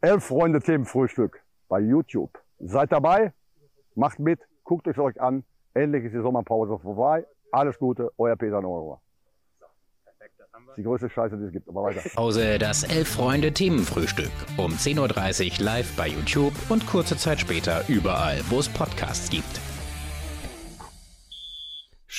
Elf Freunde Themenfrühstück bei YouTube. Seid dabei, macht mit, guckt es euch an. Endlich ist die Sommerpause vorbei. Alles Gute, euer Peter Neurohr. Die größte Scheiße, die es gibt. Aber weiter. Pause das Elf-Freunde-Themenfrühstück. Um 10.30 Uhr live bei YouTube und kurze Zeit später überall, wo es Podcasts gibt.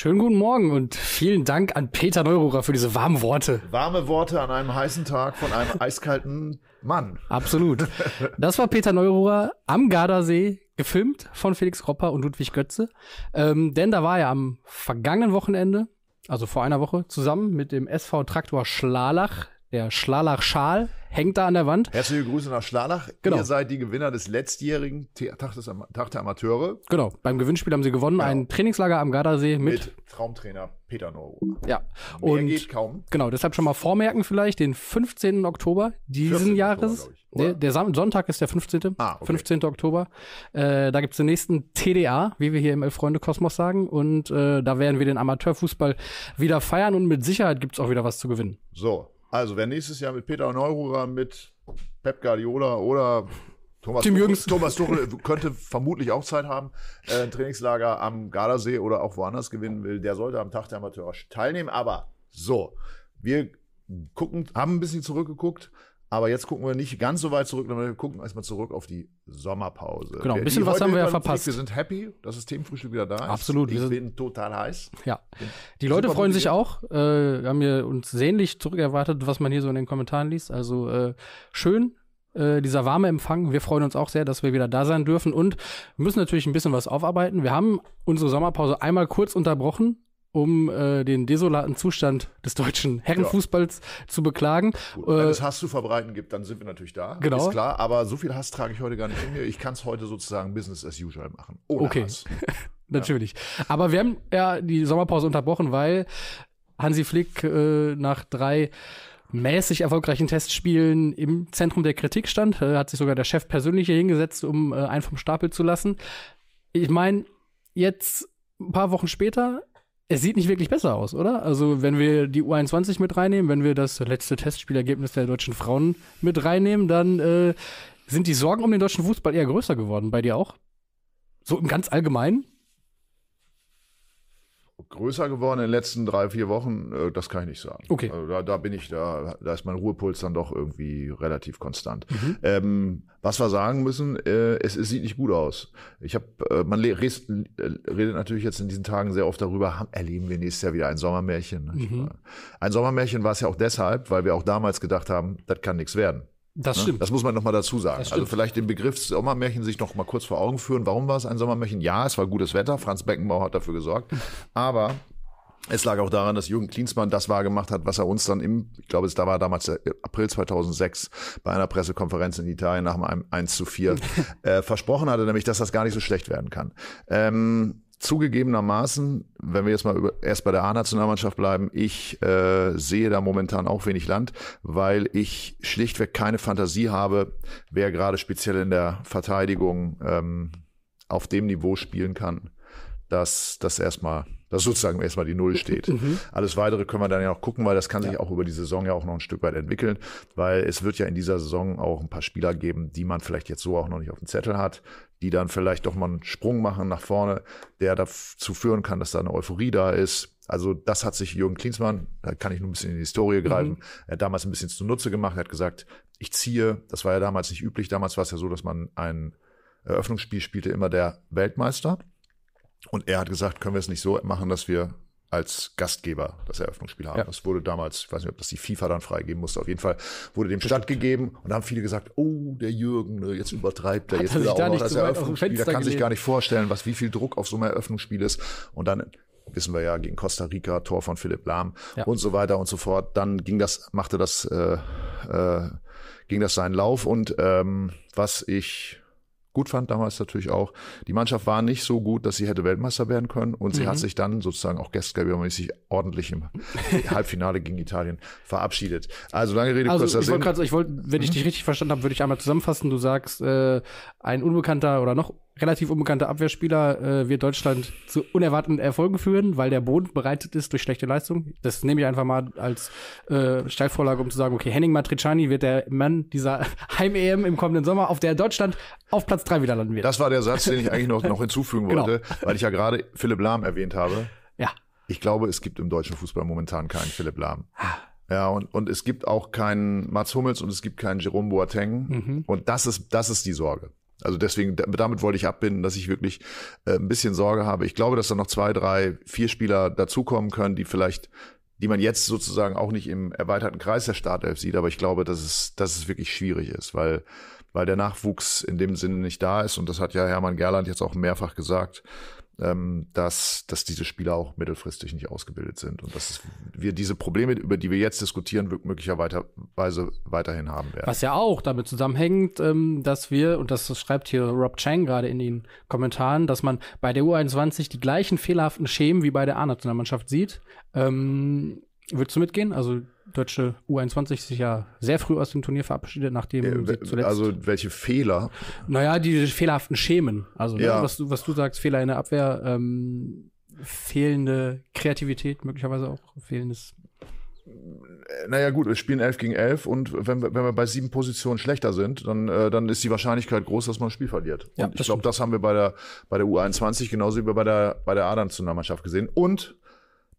Schönen guten Morgen und vielen Dank an Peter Neururer für diese warmen Worte. Warme Worte an einem heißen Tag von einem eiskalten Mann. Absolut. Das war Peter Neururer am Gardasee, gefilmt von Felix Kropper und Ludwig Götze. Ähm, denn da war er am vergangenen Wochenende also vor einer Woche, zusammen mit dem SV Traktor Schlalach. Der Schlalach-Schal hängt da an der Wand. Herzliche Grüße nach Schlalach. Genau. Ihr seid die Gewinner des letztjährigen Tag, des, Tag der Amateure. Genau. Beim Gewinnspiel haben sie gewonnen. Genau. Ein Trainingslager am Gardasee mit, mit Traumtrainer Peter Neuro. Ja. Mehr und geht kaum. Genau. Deshalb schon mal vormerken vielleicht den 15. Oktober diesen Jahres. Oktober, der, der Sonntag ist der 15. Ah, okay. 15. Oktober. Äh, da gibt's den nächsten TDA, wie wir hier im Elf-Freunde-Kosmos sagen. Und äh, da werden wir den Amateurfußball wieder feiern und mit Sicherheit gibt's auch wieder was zu gewinnen. So, also wer nächstes Jahr mit Peter Neururer, mit Pep Guardiola oder Thomas Tim Tuchel, Thomas Tuchel könnte vermutlich auch Zeit haben, äh, ein Trainingslager am Gardasee oder auch woanders gewinnen will, der sollte am Tag der Amateure teilnehmen. Aber so, wir gucken, haben ein bisschen zurückgeguckt, aber jetzt gucken wir nicht ganz so weit zurück, sondern wir gucken erstmal zurück auf die Sommerpause. Genau, ein bisschen was haben wir ja verpasst. Wir sind happy, dass das Themenfrühstück wieder da ist. Absolut. Ich bin total heiß. Ja. Die Leute freuen sich auch. Äh, wir haben hier uns sehnlich zurückerwartet, was man hier so in den Kommentaren liest. Also äh, schön, äh, dieser warme Empfang. Wir freuen uns auch sehr, dass wir wieder da sein dürfen und müssen natürlich ein bisschen was aufarbeiten. Wir haben unsere Sommerpause einmal kurz unterbrochen, um äh, den desolaten Zustand des deutschen Herrenfußballs ja. zu beklagen. Gut, wenn äh, es Hass zu verbreiten gibt, dann sind wir natürlich da. Genau. Ist klar, aber so viel Hass trage ich heute gar nicht in mir. Ich kann es heute sozusagen Business as usual machen. Ohne okay. Hass. natürlich. Ja. Aber wir haben ja die Sommerpause unterbrochen, weil Hansi Flick äh, nach drei mäßig erfolgreichen Testspielen im Zentrum der Kritik stand. Äh, hat sich sogar der Chef persönlich hier hingesetzt, um äh, einen vom Stapel zu lassen. Ich meine, jetzt ein paar Wochen später es sieht nicht wirklich besser aus, oder? Also, wenn wir die U21 mit reinnehmen, wenn wir das letzte Testspielergebnis der deutschen Frauen mit reinnehmen, dann äh, sind die Sorgen um den deutschen Fußball eher größer geworden. Bei dir auch? So im ganz Allgemeinen? Größer geworden in den letzten drei, vier Wochen, äh, das kann ich nicht sagen. Okay. Also da, da bin ich, da, da ist mein Ruhepuls dann doch irgendwie relativ konstant. Mhm. Ähm, was wir sagen müssen, äh, es, es sieht nicht gut aus. Ich habe, äh, man redet, redet natürlich jetzt in diesen Tagen sehr oft darüber, erleben wir nächstes Jahr wieder ein Sommermärchen. Mhm. Ein Sommermärchen war es ja auch deshalb, weil wir auch damals gedacht haben, das kann nichts werden. Das ne? stimmt. Das muss man noch mal dazu sagen. Also vielleicht den Begriff Sommermärchen sich noch mal kurz vor Augen führen. Warum war es ein Sommermärchen? Ja, es war gutes Wetter. Franz Beckenbauer hat dafür gesorgt. Aber es lag auch daran, dass Jürgen Klinsmann das wahrgemacht hat, was er uns dann im, ich glaube, es da war damals April 2006 bei einer Pressekonferenz in Italien nach einem 1 zu 4 äh, versprochen hatte, nämlich, dass das gar nicht so schlecht werden kann. Ähm, zugegebenermaßen, wenn wir jetzt mal über, erst bei der A-Nationalmannschaft bleiben, ich äh, sehe da momentan auch wenig Land, weil ich schlichtweg keine Fantasie habe, wer gerade speziell in der Verteidigung ähm, auf dem Niveau spielen kann, dass das erstmal dass sozusagen erstmal die Null steht. Mhm. Alles weitere können wir dann ja noch gucken, weil das kann sich auch über die Saison ja auch noch ein Stück weit entwickeln, weil es wird ja in dieser Saison auch ein paar Spieler geben, die man vielleicht jetzt so auch noch nicht auf dem Zettel hat, die dann vielleicht doch mal einen Sprung machen nach vorne, der dazu führen kann, dass da eine Euphorie da ist. Also das hat sich Jürgen Klinsmann, da kann ich nur ein bisschen in die Historie greifen, mhm. er hat damals ein bisschen zunutze gemacht, er hat gesagt, ich ziehe, das war ja damals nicht üblich, damals war es ja so, dass man ein Eröffnungsspiel spielte immer der Weltmeister. Und er hat gesagt, können wir es nicht so machen, dass wir als Gastgeber das Eröffnungsspiel haben. Ja. Das wurde damals, ich weiß nicht, ob das die FIFA dann freigeben musste, auf jeden Fall wurde dem stattgegeben und da haben viele gesagt, oh, der Jürgen, ne, jetzt übertreibt er, jetzt will er auch noch das Eröffnungsspiel, der kann gelegt. sich gar nicht vorstellen, was wie viel Druck auf so einem Eröffnungsspiel ist und dann wissen wir ja gegen Costa Rica Tor von Philipp Lahm ja. und so weiter und so fort. Dann ging das, machte das, äh, äh, ging das seinen Lauf und ähm, was ich gut fand damals natürlich auch. Die Mannschaft war nicht so gut, dass sie hätte Weltmeister werden können und sie mhm. hat sich dann sozusagen auch gastgebermäßig ordentlich im Halbfinale gegen Italien verabschiedet. Also lange Rede, also, kurzer ich Sinn. Grad, ich wollte, wenn ich mhm. dich richtig verstanden habe, würde ich einmal zusammenfassen. Du sagst, äh, ein unbekannter oder noch relativ unbekannter Abwehrspieler äh, wird Deutschland zu unerwarteten Erfolgen führen, weil der Boden bereitet ist durch schlechte Leistung. Das nehme ich einfach mal als äh, Steilvorlage, um zu sagen, okay, Henning Matriciani wird der Mann dieser Heim-EM im kommenden Sommer, auf der Deutschland auf Platz drei wieder landen wird. Das war der Satz, den ich eigentlich noch, noch hinzufügen Genau. wollte, weil ich ja gerade Philipp Lahm erwähnt habe. ja. Ich glaube, es gibt im deutschen Fußball momentan keinen Philipp Lahm. Ja, und, und es gibt auch keinen Mats Hummels und es gibt keinen Jerome Boateng. Und das ist, das ist die Sorge. Also deswegen, da- damit wollte ich abbinden, dass ich wirklich äh, ein bisschen Sorge habe. Ich glaube, dass da noch zwei, drei, vier Spieler dazukommen können, die vielleicht, die man jetzt sozusagen auch nicht im erweiterten Kreis der Startelf sieht, aber ich glaube, dass es, dass es wirklich schwierig ist, weil, weil der Nachwuchs in dem Sinne nicht da ist. Und das hat ja Hermann Gerland jetzt auch mehrfach gesagt dass, dass diese Spieler auch mittelfristig nicht ausgebildet sind und dass wir diese Probleme, über die wir jetzt diskutieren, möglicherweise weiterhin haben werden. Was ja auch damit zusammenhängt, ähm, dass wir, und das schreibt hier Rob Chang gerade in den Kommentaren, dass man bei der U21 die gleichen fehlerhaften Schemen wie bei der A-Nationalmannschaft sieht. Ähm, würdest du mitgehen? Also deutsche U21 sich ja sehr früh aus dem Turnier verabschiedet, nachdem sie zuletzt. also welche Fehler? naja, die fehlerhaften Schemen. Also ne, Ja. was, du, was du sagst, Fehler in der Abwehr, ähm, fehlende Kreativität, möglicherweise auch fehlendes. Naja gut, wir spielen 11 gegen 11 und wenn wir, wenn wir bei sieben Positionen schlechter sind, dann, äh, dann ist die Wahrscheinlichkeit groß, dass man ein Spiel verliert. Ja, und ich glaube, das haben wir bei der, bei der U21 genauso wie bei der, bei der A-Nationalmannschaft gesehen. Und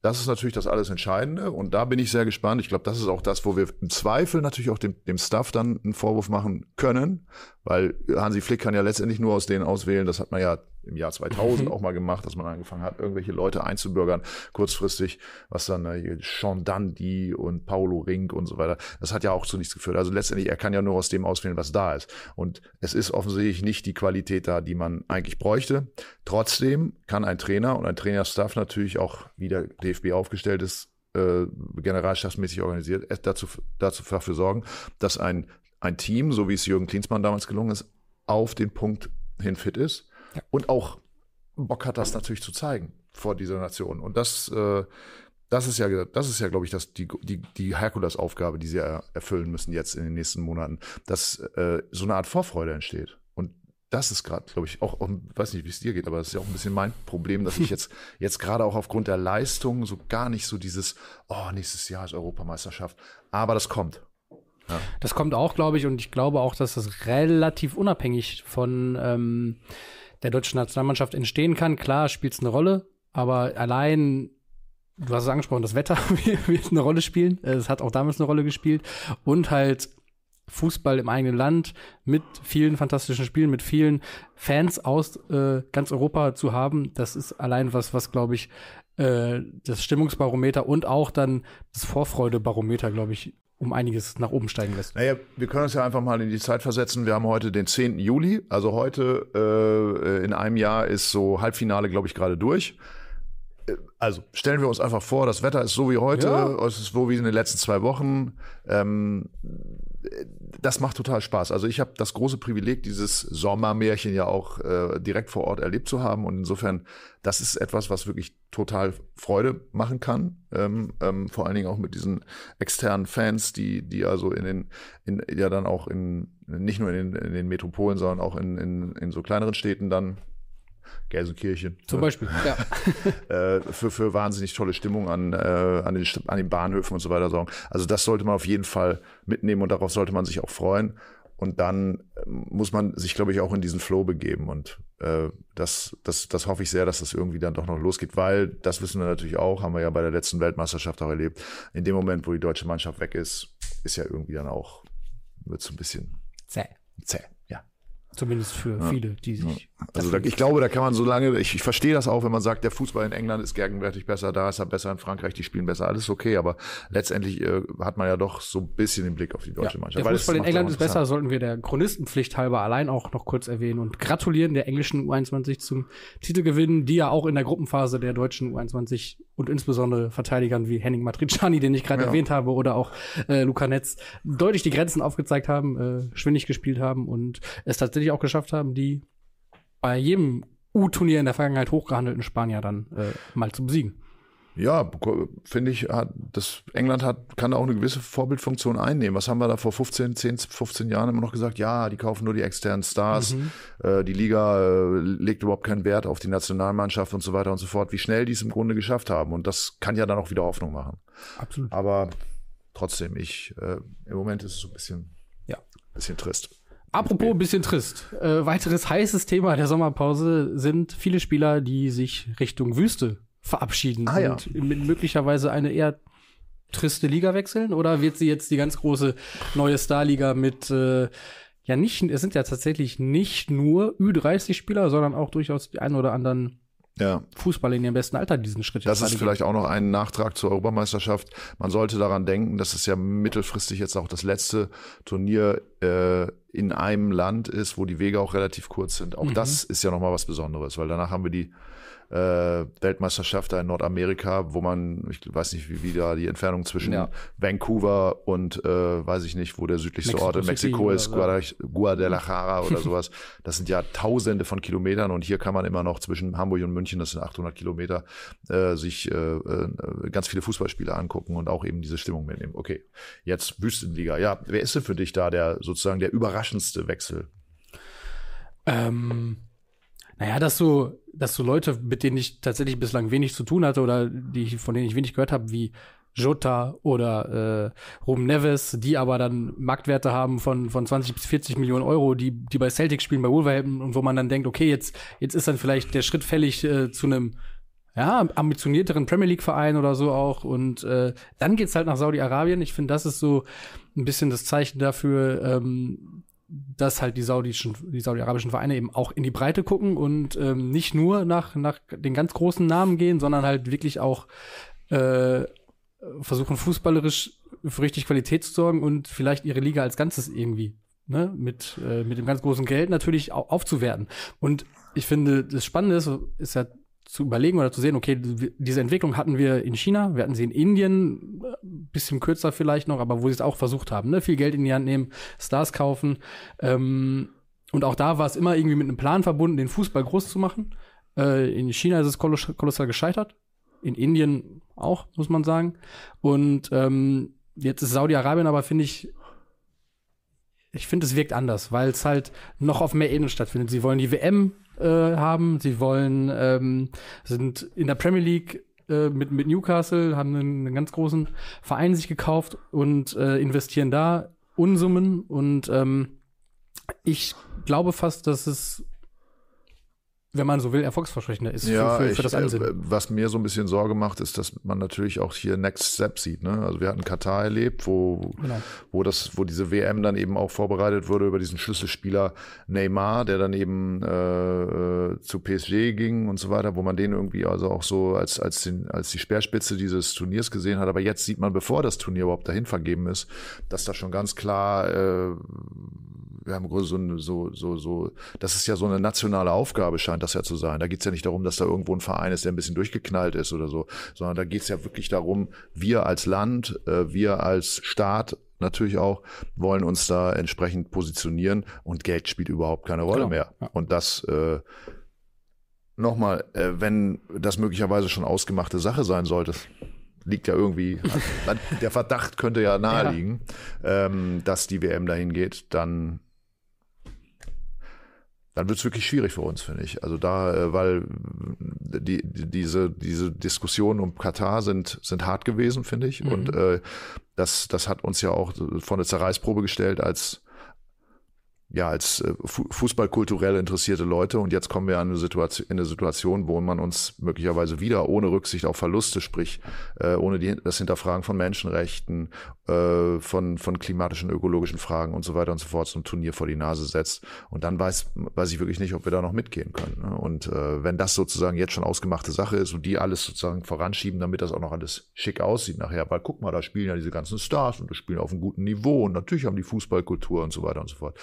das ist natürlich das alles Entscheidende und da bin ich sehr gespannt. Ich glaube, das ist auch das, wo wir im Zweifel natürlich auch dem, dem Staff dann einen Vorwurf machen können, weil Hansi Flick kann ja letztendlich nur aus denen auswählen. Das hat man ja im Jahr 2000 auch mal gemacht, dass man angefangen hat, irgendwelche Leute einzubürgern, kurzfristig, was dann äh, Sean Dundee und Paulo Rink und so weiter. Das hat ja auch zu nichts geführt. Also letztendlich, er kann ja nur aus dem auswählen, was da ist. Und es ist offensichtlich nicht die Qualität da, die man eigentlich bräuchte. Trotzdem kann ein Trainer und ein Trainerstaff natürlich auch, wie der DFB aufgestellt ist, äh, generalstabsmäßig organisiert, dazu, dazu dafür sorgen, dass ein, ein Team, so wie es Jürgen Klinsmann damals gelungen ist, auf den Punkt hin fit ist und auch Bock hat, das natürlich zu zeigen vor dieser Nation. Und das, äh, das ist ja, das ist ja, glaube ich, das, die, die, die Herkulesaufgabe, die sie er, erfüllen müssen jetzt in den nächsten Monaten, dass äh, so eine Art Vorfreude entsteht. Und das ist gerade, glaube ich, auch, auch, weiß nicht, wie es dir geht, aber das ist ja auch ein bisschen mein Problem, dass ich jetzt, jetzt gerade auch aufgrund der Leistung so gar nicht so dieses, oh, nächstes Jahr ist Europameisterschaft. Aber das kommt. Das kommt auch, glaube ich, und ich glaube auch, dass das relativ unabhängig von ähm, der deutschen Nationalmannschaft entstehen kann. Klar spielt es eine Rolle, aber allein, du hast es angesprochen, das Wetter wird eine Rolle spielen. Es hat auch damals eine Rolle gespielt. Und halt Fußball im eigenen Land mit vielen fantastischen Spielen, mit vielen Fans aus äh, ganz Europa zu haben, das ist allein was, was glaube ich, äh, das Stimmungsbarometer und auch dann das Vorfreudebarometer, glaube ich, um einiges nach oben steigen lässt. Naja, wir können uns ja einfach mal in die Zeit versetzen. Wir haben heute den 10. Juli, also heute äh, in einem Jahr ist so Halbfinale, glaube ich, gerade durch. Äh, Also stellen wir uns einfach vor, das Wetter ist so wie heute, Ja. es ist so wie in den letzten zwei Wochen. Ähm, das macht total Spaß. Also ich habe das große Privileg, dieses Sommermärchen ja auch äh, direkt vor Ort erlebt zu haben. Und insofern, das ist etwas, was wirklich total Freude machen kann. Ähm, ähm, vor allen Dingen auch mit diesen externen Fans, die, die also in den, in, ja dann auch in, nicht nur in den, in den Metropolen, sondern auch in, in, in so kleineren Städten dann, Gelsenkirchen. Zum? Beispiel. Ja. äh, für, für wahnsinnig tolle Stimmung an, äh, an, den, an den Bahnhöfen und so weiter sorgen. Also das sollte man auf jeden Fall mitnehmen und darauf sollte man sich auch freuen. Und dann ähm, muss man sich, glaube ich, auch in diesen Flow begeben. Und äh, das, das, das hoffe ich sehr, dass das irgendwie dann doch noch losgeht, weil das wissen wir natürlich auch, haben wir ja bei der letzten Weltmeisterschaft auch erlebt. In dem Moment, wo die deutsche Mannschaft weg ist, ist ja irgendwie dann auch, wird so ein bisschen Zäh. zäh. Ja. Zumindest für viele, die sich. Also da, ich glaube, da kann man so lange, ich, ich verstehe das auch, wenn man sagt, der Fußball in England ist gegenwärtig besser, da ist er besser, in Frankreich, die spielen besser, alles okay, aber letztendlich äh, hat man ja doch so ein bisschen den Blick auf die deutsche Ja, Mannschaft. der Fußball in England ist besser, sollten wir der Chronistenpflicht halber allein auch noch kurz erwähnen und gratulieren der englischen U21 zum Titelgewinn, die ja auch in der Gruppenphase der deutschen U21 und insbesondere Verteidigern wie Henning Matriciani, den ich gerade Ja. erwähnt habe, oder auch äh, Luca Netz deutlich die Grenzen aufgezeigt haben, äh, schwindig gespielt haben und es tatsächlich auch geschafft haben, die bei jedem U-Turnier in der Vergangenheit hochgehandelten Spanier dann äh, mal zu besiegen. Ja, finde ich, hat, das England hat, kann da auch eine gewisse Vorbildfunktion einnehmen. Was haben wir da vor 15, 10, 15 Jahren immer noch gesagt? Ja, die kaufen nur die externen Stars. Mhm. Äh, die Liga äh, legt überhaupt keinen Wert auf die Nationalmannschaft und so weiter und so fort. Wie schnell die es im Grunde geschafft haben. Und das kann ja dann auch wieder Hoffnung machen. Absolut. Aber trotzdem, ich, äh, im Moment ist es so ein bisschen, ja. bisschen trist. Apropos ein bisschen trist. Äh, weiteres heißes Thema der Sommerpause sind viele Spieler, die sich Richtung Wüste verabschieden ah, ja. und möglicherweise eine eher triste Liga wechseln? Oder wird sie jetzt die ganz große neue Starliga mit äh, ja nicht, es sind ja tatsächlich nicht nur Ü30-Spieler, sondern auch durchaus die einen oder anderen ja. Fußball in ihrem besten Alter diesen Schritt. Das ist vielleicht auch noch ein Nachtrag zur Europameisterschaft. Man sollte daran denken, dass es ja mittelfristig jetzt auch das letzte Turnier äh, in einem Land ist, wo die Wege auch relativ kurz sind. Auch mhm. das ist ja nochmal was Besonderes, weil danach haben wir die äh, Weltmeisterschaft da in Nordamerika, wo man, ich weiß nicht, wie, wie da die Entfernung zwischen ja. Vancouver und äh, weiß ich nicht, wo der südlichste Mexico Ort in Mexiko ist, Guadalajara oder sowas. Das sind ja Tausende von Kilometern und hier kann man immer noch zwischen Hamburg und München, das sind 800 Kilometer, äh, sich äh, äh, ganz viele Fußballspiele angucken und auch eben diese Stimmung mitnehmen. Okay, jetzt Wüstenliga. Ja, wer ist denn für dich da der sozusagen der überraschendste Wechsel? Ähm naja, dass so, dass so Leute, mit denen ich tatsächlich bislang wenig zu tun hatte oder die, von denen ich wenig gehört habe, wie Jota oder äh, Ruben Neves, die aber dann Marktwerte haben von, von 20 bis 40 Millionen Euro, die, die bei Celtic spielen, bei Wolverhampton und wo man dann denkt, okay, jetzt, jetzt ist dann vielleicht der Schritt fällig äh, zu einem ja, ambitionierteren Premier League-Verein oder so auch. Und äh, dann geht's halt nach Saudi-Arabien. Ich finde, das ist so ein bisschen das Zeichen dafür, ähm, dass halt die saudischen, die saudi-arabischen Vereine eben auch in die Breite gucken und ähm, nicht nur nach, nach den ganz großen Namen gehen, sondern halt wirklich auch äh, versuchen, fußballerisch für richtig Qualität zu sorgen und vielleicht ihre Liga als Ganzes irgendwie ne, mit, äh, mit dem ganz großen Geld natürlich aufzuwerten. Und ich finde, das Spannende ist, ist ja zu überlegen oder zu sehen, okay, diese Entwicklung hatten wir in China, wir hatten sie in Indien, bisschen kürzer vielleicht noch, aber wo sie es auch versucht haben, ne? viel Geld in die Hand nehmen, Stars kaufen. Ähm, und auch da war es immer irgendwie mit einem Plan verbunden, den Fußball groß zu machen. Äh, in China ist es koloss kolossal gescheitert. In Indien auch, muss man sagen. Und ähm, jetzt ist Saudi-Arabien aber, finde ich, ich finde, es wirkt anders, weil es halt noch auf mehr Ebenen stattfindet. Sie wollen die WM äh, haben, sie wollen, ähm, sind in der Premier League äh, mit, mit Newcastle, haben einen, einen, ganz großen Verein sich gekauft und äh, investieren da Unsummen. Und ähm, ich glaube fast, dass es wenn man so will, erfolgsversprechender ist ja, für, für, für das Ansinnen. Äh, was mir so ein bisschen Sorge macht, ist, dass man natürlich auch hier Next Step sieht. Ne? Also wir hatten Katar erlebt, wo, genau. wo, das, wo diese WM dann eben auch vorbereitet wurde über diesen Schlüsselspieler Neymar, der dann eben äh, äh zu PSG ging und so weiter, wo man den irgendwie also auch so als, als, den, als die Speerspitze dieses Turniers gesehen hat. Aber jetzt sieht man, bevor das Turnier überhaupt dahin vergeben ist, dass da schon ganz klar äh, wir haben so, so, so, so, das ist ja so eine nationale Aufgabe, scheint das ja zu sein. Da geht es ja nicht darum, dass da irgendwo ein Verein ist, der ein bisschen durchgeknallt ist oder so, sondern da geht es ja wirklich darum, wir als Land, äh, wir als Staat natürlich auch, wollen uns da entsprechend positionieren und Geld spielt überhaupt keine Rolle genau. mehr. Und das äh, nochmal, äh, wenn das möglicherweise schon ausgemachte Sache sein sollte, liegt ja irgendwie, der Verdacht könnte ja naheliegen, ja. Ähm, dass die WM dahin geht, dann dann wird es wirklich schwierig für uns, finde ich. Also da, äh, weil die, die, diese, diese Diskussionen um Katar sind, sind hart gewesen, finde ich. Mhm. Und äh, das, das hat uns ja auch vor eine Zerreißprobe gestellt als ja, als äh, Fußballkulturell interessierte Leute. Und jetzt kommen wir an eine Situation, in eine Situation, wo man uns möglicherweise wieder ohne Rücksicht auf Verluste, sprich äh, ohne die, das Hinterfragen von Menschenrechten, äh, von, von klimatischen, ökologischen Fragen und so weiter und so fort zum Turnier vor die Nase setzt. Und dann weiß, weiß ich wirklich nicht, ob wir da noch mitgehen können. Ne? Und äh, wenn das sozusagen jetzt schon ausgemachte Sache ist und die alles sozusagen voranschieben, damit das auch noch alles schick aussieht nachher, weil guck mal, da spielen ja diese ganzen Stars und die spielen auf einem guten Niveau und natürlich haben die Fußballkultur und so weiter und so fort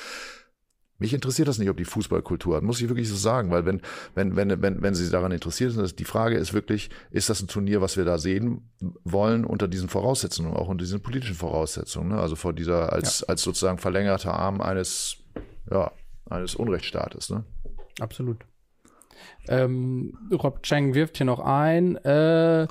mich interessiert das nicht, ob die Fußballkultur hat, muss ich wirklich so sagen, weil wenn, wenn, wenn, wenn, wenn Sie daran interessiert sind, die Frage ist wirklich, ist das ein Turnier, was wir da sehen wollen unter diesen Voraussetzungen, auch unter diesen politischen Voraussetzungen, ne? also vor dieser, als, ja. als sozusagen verlängerter Arm eines, ja, eines Unrechtsstaates, ne? Absolut. Ähm, Rob Chang wirft hier noch ein, äh,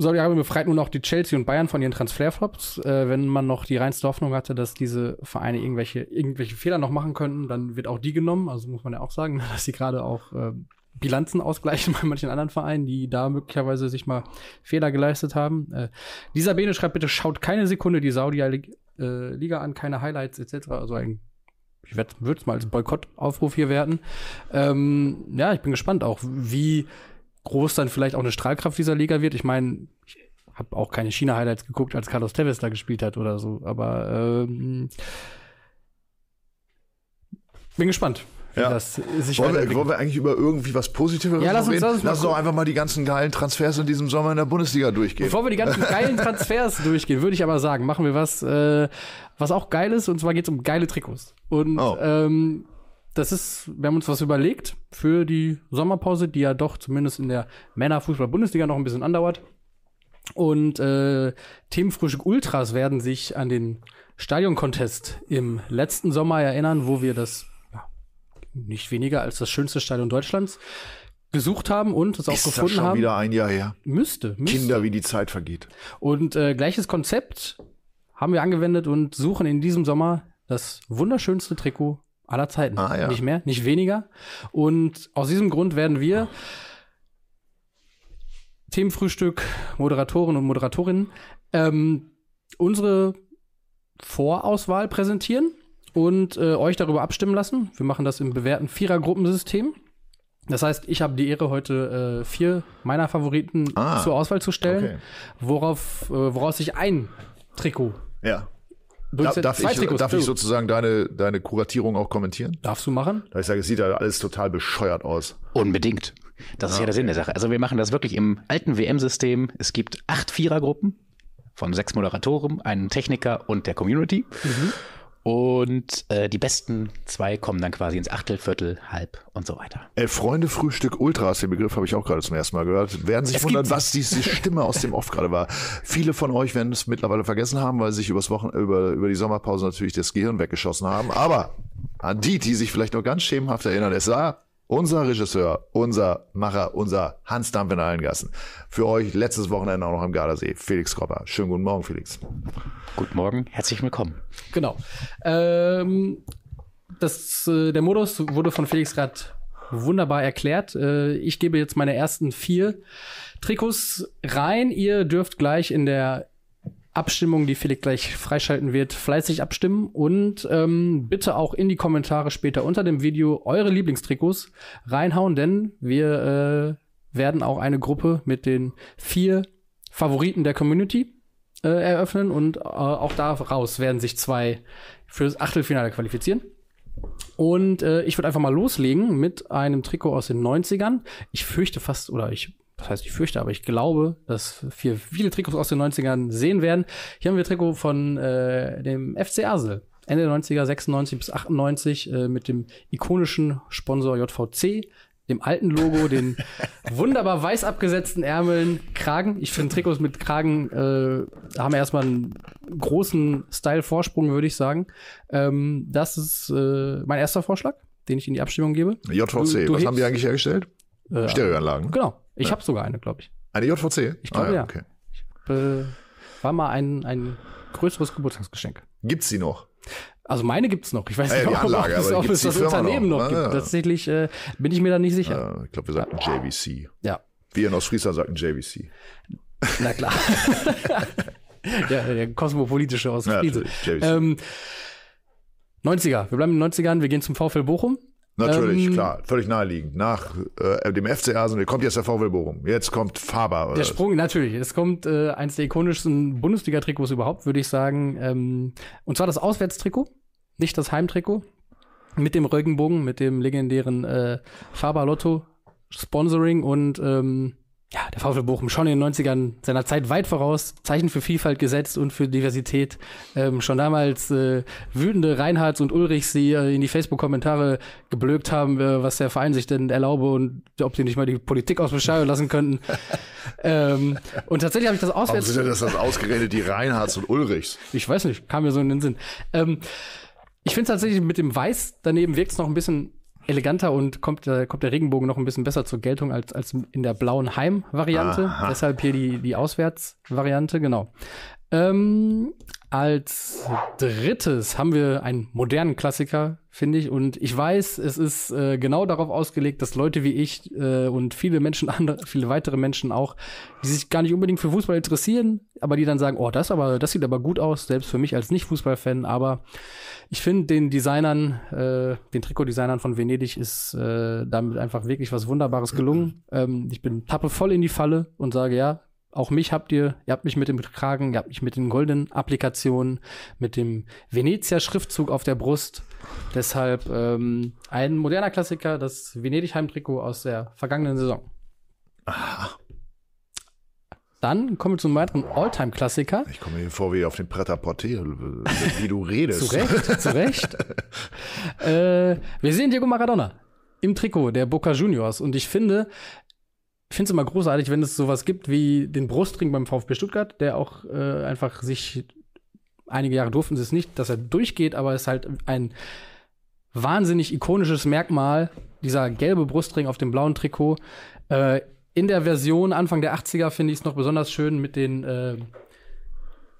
Saudi-Arabien befreit nun auch die Chelsea und Bayern von ihren Transferflops. Äh, wenn man noch die reinste Hoffnung hatte, dass diese Vereine irgendwelche, irgendwelche Fehler noch machen könnten, dann wird auch die genommen. Also muss man ja auch sagen, dass sie gerade auch äh, Bilanzen ausgleichen bei manchen anderen Vereinen, die da möglicherweise sich mal Fehler geleistet haben. Äh, dieser Bene schreibt bitte, schaut keine Sekunde die Saudi-Liga an, keine Highlights etc. Also ein ich würde es mal als Boykottaufruf hier werten. Ähm, ja, ich bin gespannt auch, wie groß dann vielleicht auch eine Strahlkraft dieser Liga wird. Ich meine, ich habe auch keine China-Highlights geguckt, als Carlos Tevez da gespielt hat oder so, aber ähm, bin gespannt. Ja. das sich Wollen wir, wollen wir eigentlich über irgendwie was Positiveres Ja, lass uns- reden? lass uns Lass uns doch einfach mal die ganzen geilen Transfers in diesem Sommer in der Bundesliga durchgehen. Bevor wir die ganzen geilen Transfers durchgehen, würde ich aber sagen, machen wir was, äh, was auch geil ist, und zwar geht es um geile Trikots. Und Oh. ähm, das ist, wir haben uns was überlegt für die Sommerpause, die ja doch zumindest in der Männerfußball-Bundesliga noch ein bisschen andauert. Und äh, Themenfrühstück Ultras werden sich an den Stadion-Contest im letzten Sommer erinnern, wo wir das ja, nicht weniger als das schönste Stadion Deutschlands gesucht haben und es auch ist das gefunden schon haben. wieder ein Jahr her. Müsste, müsste. Kinder, wie die Zeit vergeht. Und äh, gleiches Konzept haben wir angewendet und suchen in diesem Sommer das wunderschönste Trikot aller Zeiten. Ah, ja. Nicht mehr, nicht weniger. Und aus diesem Grund werden wir Themenfrühstück, Moderatoren und Moderatorinnen ähm, unsere Vorauswahl präsentieren und äh, euch darüber abstimmen lassen. Wir machen das im bewährten Vierer-Gruppensystem. Das heißt, ich habe die Ehre, heute äh, vier meiner Favoriten Ah, zur Auswahl zu stellen, okay. worauf, äh, woraus sich ein Trikot Ja. Darf Zwei ich, Trikots, darf ich sozusagen deine, deine Kuratierung auch kommentieren? Darfst du machen? Da ich sage, es sieht ja alles total bescheuert aus. Unbedingt. Das ist ja der Sinn der Sache. Also wir machen das wirklich im alten WM-System. Es gibt acht Vierergruppen von sechs Moderatoren, einen Techniker und der Community. Und äh, die besten zwei kommen dann quasi ins Achtel, Viertel, Halb und so weiter. Äh, Freunde Frühstück Ultras, den Begriff habe ich auch gerade zum ersten Mal gehört, werden sich Es wundern, was diese Stimme aus dem Off gerade war. Viele von euch werden es mittlerweile vergessen haben, weil sie sich übers Wochen über, über die Sommerpause natürlich das Gehirn weggeschossen haben. Aber an die, die sich vielleicht noch ganz schemenhaft erinnern, es war unser Regisseur, unser Macher, unser Hans Dampf in allen Gassen. Für euch letztes Wochenende auch noch im Gardasee. Felix Kropper. Schönen guten Morgen, Felix. Guten Morgen, herzlich willkommen. Genau. Ähm, das, äh, der Modus wurde von Felix gerade wunderbar erklärt. Äh, ich gebe jetzt meine ersten vier Trikots rein. Ihr dürft gleich in der Abstimmung, die Felix gleich freischalten wird, fleißig abstimmen und ähm, bitte auch in die Kommentare später unter dem Video eure Lieblingstrikots reinhauen, denn wir äh, werden auch eine Gruppe mit den vier Favoriten der Community äh, eröffnen und äh, auch daraus werden sich zwei fürs Achtelfinale qualifizieren. Und äh, ich würde einfach mal loslegen mit einem Trikot aus den 90ern. Ich fürchte fast, oder ich, das heißt, ich fürchte, aber ich glaube, dass wir viele Trikots aus den 90ern sehen werden. Hier haben wir Trikot von äh, dem FC Asel. Ende der 90er, 96 bis 98, äh, mit dem ikonischen Sponsor JVC, dem alten Logo, den wunderbar weiß abgesetzten Ärmeln, Kragen. Ich finde Trikots mit Kragen äh, haben erstmal einen großen Style-Vorsprung, würde ich sagen. Ähm, das ist äh, mein erster Vorschlag, den ich in die Abstimmung gebe. JVC, Du- du was haben die hebst- eigentlich hergestellt? Äh, Stereoanlagen. Genau. Ich habe sogar eine, glaube ich. Eine JVC? Ich glaube, ah, ja. Okay. Äh, war mal ein, ein größeres Geburtstagsgeschenk. Gibt's die noch? Also meine gibt's noch. Ich weiß ja, nicht, die ob, Anlage, ob es, ob es das Firma Unternehmen noch? noch, Ah, gibt. ja. Tatsächlich äh, bin ich mir da nicht sicher. Ich glaube, wir sagten JVC. Ja, Wir in Ostfriesland sagten JVC. na klar. der, der kosmopolitische aus Ja. Ähm, 90er. Wir bleiben in den 90ern. Wir gehen zum VfL Bochum. Natürlich, ähm, klar, völlig naheliegend. Nach äh, dem FC Arsenal kommt jetzt der VW Bochum. Jetzt kommt Faber. Der Sprung, natürlich. Es kommt äh, eins der ikonischsten Bundesliga-Trikots überhaupt, würde ich sagen. Ähm, und zwar das Auswärtstrikot, nicht das Heimtrikot. Mit dem Regenbogen, mit dem legendären äh, Faber Lotto Sponsoring und ähm, ja, der VfL Bochum schon in den 90ern seiner Zeit weit voraus, Zeichen für Vielfalt gesetzt und für Diversität. Ähm, schon damals äh, wütende Reinhards und Ulrichs, die äh, in die Facebook-Kommentare geblökt haben, äh, was der Verein sich denn erlaube und ob sie nicht mal die Politik aus Stadion lassen könnten. ähm, und tatsächlich habe ich das Warum auswärts. sind denn das, das ausgerechnet die Reinhards und Ulrichs? Ich weiß nicht, kam mir so in den Sinn. Ähm, ich finde tatsächlich mit dem Weiß daneben wirkt es noch ein bisschen eleganter und kommt, äh, kommt der Regenbogen noch ein bisschen besser zur Geltung als, als in der blauen Heim-Variante. Deshalb hier die, die Auswärts-Variante, genau. Ähm, als drittes haben wir einen modernen Klassiker, finde ich. Und ich weiß, es ist äh, genau darauf ausgelegt, dass Leute wie ich äh, und viele Menschen, andere, viele weitere Menschen auch, die sich gar nicht unbedingt für Fußball interessieren, aber die dann sagen, oh, das aber, das sieht aber gut aus, selbst für mich als Nicht-Fußballfan. Aber ich finde den Designern, äh, den Trikotdesignern von Venedig ist äh, damit einfach wirklich was Wunderbares gelungen. Ähm, ich bin tappe voll in die Falle und sage, ja, auch mich habt ihr, ihr habt mich mit dem Kragen, ihr habt mich mit den goldenen Applikationen, mit dem Venezia-Schriftzug auf der Brust. Deshalb ähm, ein moderner Klassiker, das Venedig-Heimtrikot aus der vergangenen Saison. Dann kommen wir zum weiteren Alltime-Klassiker. Ich komme mir vor wie auf dem Pret-à-Porter, wie du redest. Zu Recht, zu Recht. äh, wir sehen Diego Maradona im Trikot der Boca Juniors und ich finde, ich finde es immer großartig, wenn es sowas gibt wie den Brustring beim VfB Stuttgart, der auch äh, einfach sich einige Jahre durften sie es nicht, dass er durchgeht, aber es ist halt ein wahnsinnig ikonisches Merkmal, dieser gelbe Brustring auf dem blauen Trikot. Äh, in der Version Anfang der 80er finde ich es noch besonders schön mit den äh,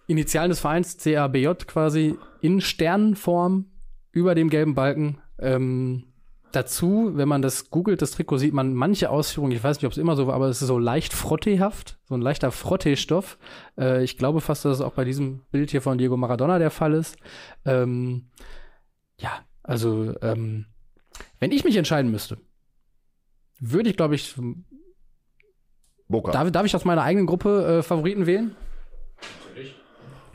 Initialen des Vereins, CABJ quasi, in Sternenform über dem gelben Balken. Ähm, dazu, wenn man das googelt, das Trikot, sieht man manche Ausführungen, ich weiß nicht, ob es immer so war, aber es ist so leicht frottehaft, so ein leichter Frottestoff. Äh, ich glaube fast, dass es auch bei diesem Bild hier von Diego Maradona der Fall ist. Ähm, ja, also, ähm, wenn ich mich entscheiden müsste, würde ich, glaube ich, Boca. darf, darf ich aus meiner eigenen Gruppe äh, Favoriten wählen?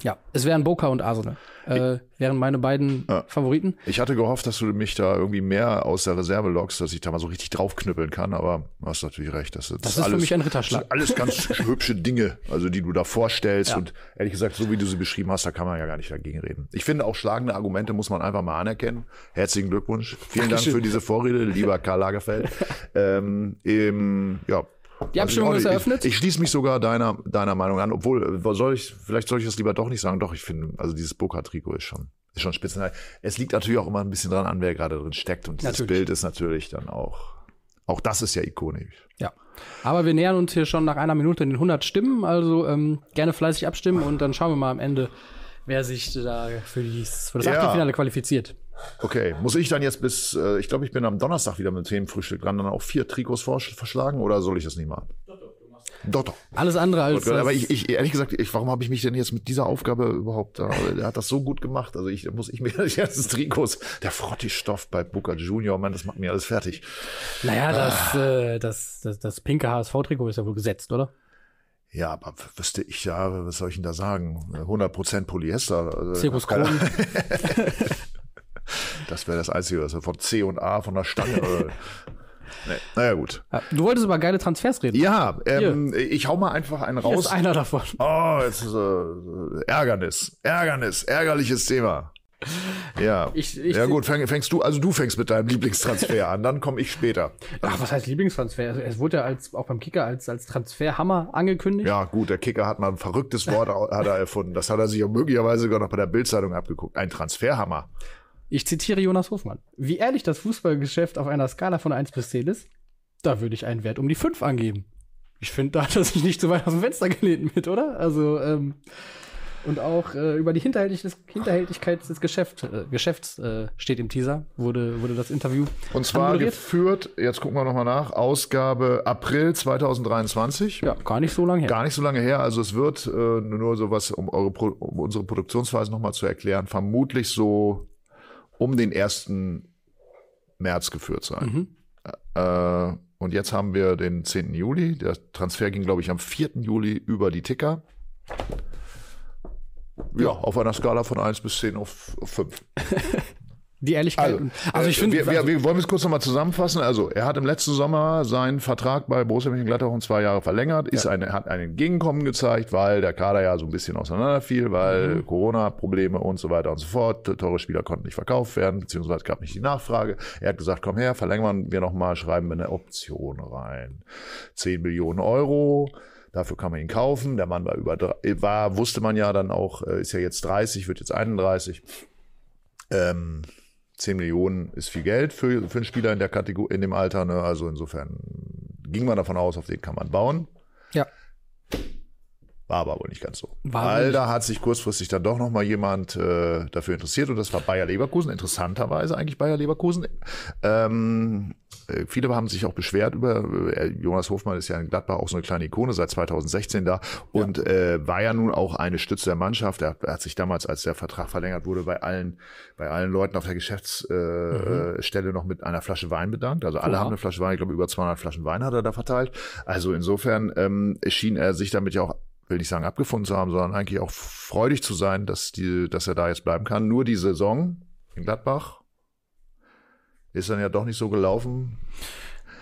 Ja, es wären Boca und Arsenal. Äh, wären meine beiden Ja. Favoriten. Ich hatte gehofft, dass du mich da irgendwie mehr aus der Reserve lockst, dass ich da mal so richtig draufknüppeln kann, aber du hast natürlich recht. Das, Das ist für mich ein Ritterschlag. das sind alles ganz hübsche Dinge, also die du da vorstellst Ja. und ehrlich gesagt, so wie du sie beschrieben hast, da kann man ja gar nicht dagegen reden. Ich finde auch schlagende Argumente muss man einfach mal anerkennen. Herzlichen Glückwunsch. Vielen Dank Dankeschön. für diese Vorrede, lieber Karl Lagerfeld. ähm, ähm, ja. Die Abstimmung Also ist ich- eröffnet. Ich, ich schließe mich sogar deiner, deiner Meinung an, obwohl, soll ich, vielleicht soll ich das lieber doch nicht sagen. Doch, ich finde, also dieses Boca-Trikot ist schon, ist schon spitzenreich. Es liegt natürlich auch immer ein bisschen dran an, wer gerade drin steckt. Und dieses Natürlich. Bild ist natürlich dann auch, auch das ist ja ikonisch. Ja. Aber wir nähern uns hier schon nach einer Minute den 100 Stimmen, also ähm, gerne fleißig abstimmen und dann schauen wir mal am Ende, wer sich da für, dies, für das Ja. Achtelfinale qualifiziert. Okay, muss ich dann jetzt bis, äh, ich glaube, ich bin am Donnerstag wieder mit dem Themenfrühstück dran, dann auch vier Trikots vorsch- verschlagen oder soll ich das nicht machen? Doch, doch. Alles andere als. Aber das- ich, ich ehrlich gesagt, ich, warum habe ich mich denn jetzt mit dieser Aufgabe überhaupt da? Er hat das so gut gemacht. Also ich muss ich mir die ganzen Trikots, der Frottistoff bei Booker Junior, Mann, das macht mir alles fertig. naja, das, Ah. äh, das, das, das pinke HSV-Trikot ist ja wohl gesetzt, oder? Ja, aber wüsste ich ja, was soll ich denn da sagen? 100% Polyester. Also, keine- Kronen. Das wäre das Einzige, was von C und A von der Stange. oder- nee. Naja, gut. Du wolltest über geile Transfers reden. Ja, ähm, ich hau mal einfach einen Hier ist raus. einer davon. Oh, jetzt ist äh, Ärgernis. Ärgernis. Ärgerliches Thema. Ja. Ich- ich- ja gut, fäng, fängst du, also du fängst mit deinem Lieblingstransfer an, dann komme ich später. Ach, was heißt Lieblingstransfer? Also, Es wurde ja als, auch beim Kicker als, als Transferhammer angekündigt. Ja, gut, der Kicker hat mal ein verrücktes Wort hat er erfunden. Das hat er sich ja möglicherweise sogar noch bei der Bildzeitung abgeguckt. Ein Transferhammer. Ich zitiere Jonas Hofmann. Wie ehrlich das Fußballgeschäft auf einer Skala von 1 bis 10 ist, da würde ich einen Wert um die 5 angeben. Ich finde, da hat er sich nicht so weit aus dem Fenster gelehnt mit, oder? Also, ähm, und auch äh, über die Hinterhältigkeit, des Geschäft, äh, Geschäfts äh, steht im Teaser, wurde, wurde das Interview Und zwar anmoderiert. geführt, jetzt gucken wir nochmal nach, Ausgabe April 2023. Ja, gar nicht so lange her. Gar nicht so lange her, also es wird äh, nur so was, um, eure um unsere Produktionsweise nochmal zu erklären, vermutlich so um den 1. März geführt sein. Äh, und jetzt haben wir den 10. Juli. Der Transfer ging, glaube ich, am 4. Juli über die Ticker. Ja, auf einer Skala von 1 bis 10 auf, auf 5. Die Ehrlichkeit. Also, Also, also ich äh, finde, wir, wir, wir wollen es kurz nochmal zusammenfassen. Also, er hat im letzten Sommer seinen Vertrag bei Borussia Mönchengladbach um zwei Jahre verlängert, ist eine, hat ein Entgegenkommen gezeigt, weil der Kader ja so ein bisschen auseinanderfiel, weil Mhm. Corona-Probleme und so weiter und so fort. Teure Spieler konnten nicht verkauft werden, beziehungsweise gab nicht die Nachfrage. Er hat gesagt, komm her, verlängern wir nochmal, schreiben wir eine Option rein. 10 Millionen Euro. Dafür kann man ihn kaufen. Der Mann war über, war, wusste man ja dann auch, äh, ist ja jetzt 30, wird jetzt 31. Ähm, 10 Millionen ist viel Geld für, für einen Spieler in der Kategorie, in dem Alter. Ne? Also insofern ging man davon aus, auf den kann man bauen. Ja. War aber wohl nicht ganz so. War Weil da hat sich kurzfristig dann doch noch mal jemand äh, dafür interessiert und das war Bayer Leverkusen. Interessanterweise eigentlich Bayer Leverkusen. Ähm, äh, viele haben sich auch beschwert über äh, Jonas Hofmann ist ja in Gladbach auch so eine kleine Ikone seit 2016 da und äh, war ja nun auch eine Stütze der Mannschaft. Er, hat sich damals, als der Vertrag verlängert wurde, bei allen bei allen Leuten auf der Geschäftsstelle äh, Stelle noch mit einer Flasche Wein bedankt. Also alle Oha. haben eine Flasche Wein. Ich glaube über 200 Flaschen Wein hat er da verteilt. Also insofern ähm, schien er sich damit ja auch will nicht sagen abgefunden zu haben, sondern eigentlich auch freudig zu sein, dass die, dass er da jetzt bleiben kann. Nur die Saison in Gladbach ist dann ja doch nicht so gelaufen,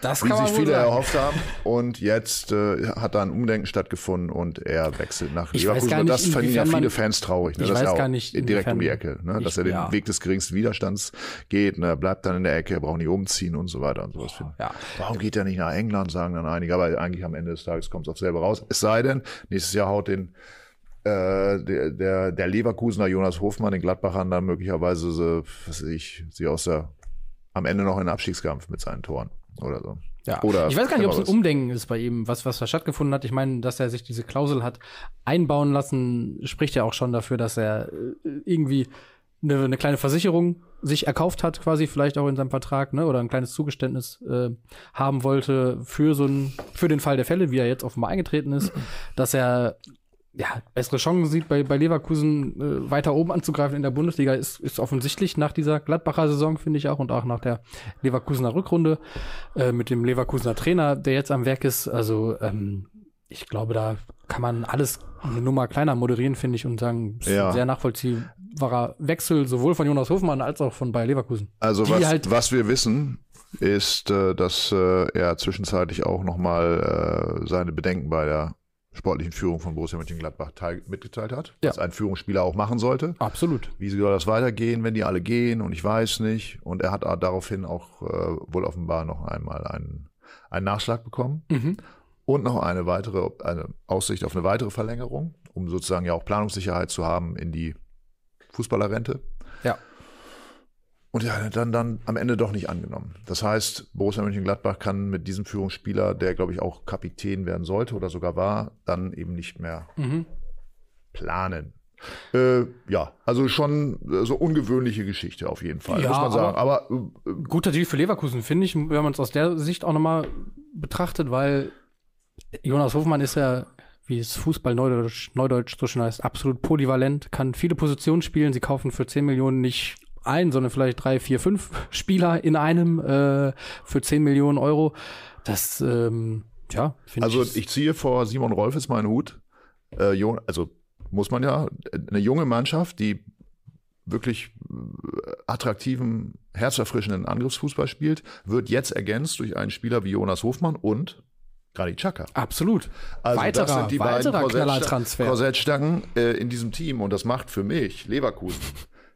Das wie sich viele sagen. erhofft haben. Und jetzt äh, hat da ein Umdenken stattgefunden und er wechselt nach Ich Leverkusen. nicht, das fanden ja viele Fans traurig. Ne? Ich dass weiß er auch gar nicht, direkt um die Ecke, ne? dass er Ich- den ja. Weg des geringsten Widerstands geht. Ne? Er bleibt dann in der Ecke, er braucht nicht umziehen und so weiter und sowas. finden. Ja. Warum geht er nicht nach England, sagen dann einige. Aber eigentlich am Ende des Tages kommt es auf selber raus. Es sei denn, nächstes Jahr haut den äh, der, der, der Leverkusener Jonas Hofmann den Gladbachern dann möglicherweise, so, was weiß ich, sie aus der, am Ende noch in den Abstiegskampf mit seinen Toren oder so. Ja. Oder ich weiß gar nicht, ob es ein. Umdenken ist bei ihm, was, was da stattgefunden hat. Ich meine, dass er sich diese Klausel hat einbauen lassen, spricht ja auch schon dafür, dass er äh, irgendwie eine, eine kleine Versicherung sich erkauft hat, quasi vielleicht auch in seinem Vertrag, ne, oder ein kleines Zugeständnis äh, haben wollte für so ein, für den Fall der Fälle, wie er jetzt offenbar eingetreten ist, dass er ja, bessere Chancen sieht, bei, bei Leverkusen äh, weiter oben anzugreifen in der Bundesliga, ist, ist offensichtlich nach dieser Gladbacher Saison, finde ich auch, und auch nach der Leverkusener Rückrunde äh, mit dem Leverkusener Trainer, der jetzt am Werk ist. Also ähm, ich glaube, da kann man alles eine Nummer kleiner moderieren, finde ich, und sagen, Ja. ein sehr nachvollziehbarer Wechsel, sowohl von Jonas Hofmann als auch von Bayer Leverkusen. Also was, halt- was wir wissen, ist, äh, dass äh, er zwischenzeitlich auch nochmal äh, seine Bedenken bei der sportlichen Führung von Borussia Mönchengladbach teil, mitgeteilt hat, Ja. was ein Führungsspieler auch machen sollte. Absolut. Wie soll das weitergehen, wenn die alle gehen und ich weiß nicht. Und er hat daraufhin auch äh, wohl offenbar noch einmal einen, einen Nachschlag bekommen Mhm. und noch eine weitere eine Aussicht auf eine weitere Verlängerung, um sozusagen ja auch Planungssicherheit zu haben in die Fußballerrente. Ja. Und ja, dann, dann am Ende doch nicht angenommen. Das heißt, Borussia Mönchengladbach kann mit diesem Führungsspieler, der glaube ich auch Kapitän werden sollte oder sogar war, dann eben nicht mehr Mhm. planen. Äh, ja, also schon äh, so ungewöhnliche Geschichte auf jeden Fall, Ja, muss man sagen. aber- Aber, äh, Guter Deal für Leverkusen, finde ich, wenn man es aus der Sicht auch nochmal betrachtet, weil Jonas Hofmann ist ja, wie es Fußball Neudeutsch, Neudeutsch so schön heißt, absolut polyvalent, kann viele Positionen spielen. Sie kaufen für 10 Millionen nicht ein, sondern vielleicht drei, vier, fünf Spieler in einem äh, für 10 Millionen Euro. Das, ähm, ja, finde also ich. ich ziehe vor Simon Rolfes meinen Hut. Äh, jung, also muss man ja, eine junge Mannschaft, die wirklich äh, attraktiven, herzerfrischenden Angriffsfußball spielt, wird jetzt ergänzt durch einen Spieler wie Jonas Hofmann und Granit Xhaka. Absolut. Also weiterer, das sind die weiterer beiden. Korsettstangen äh, in diesem Team und das macht für mich Leverkusen.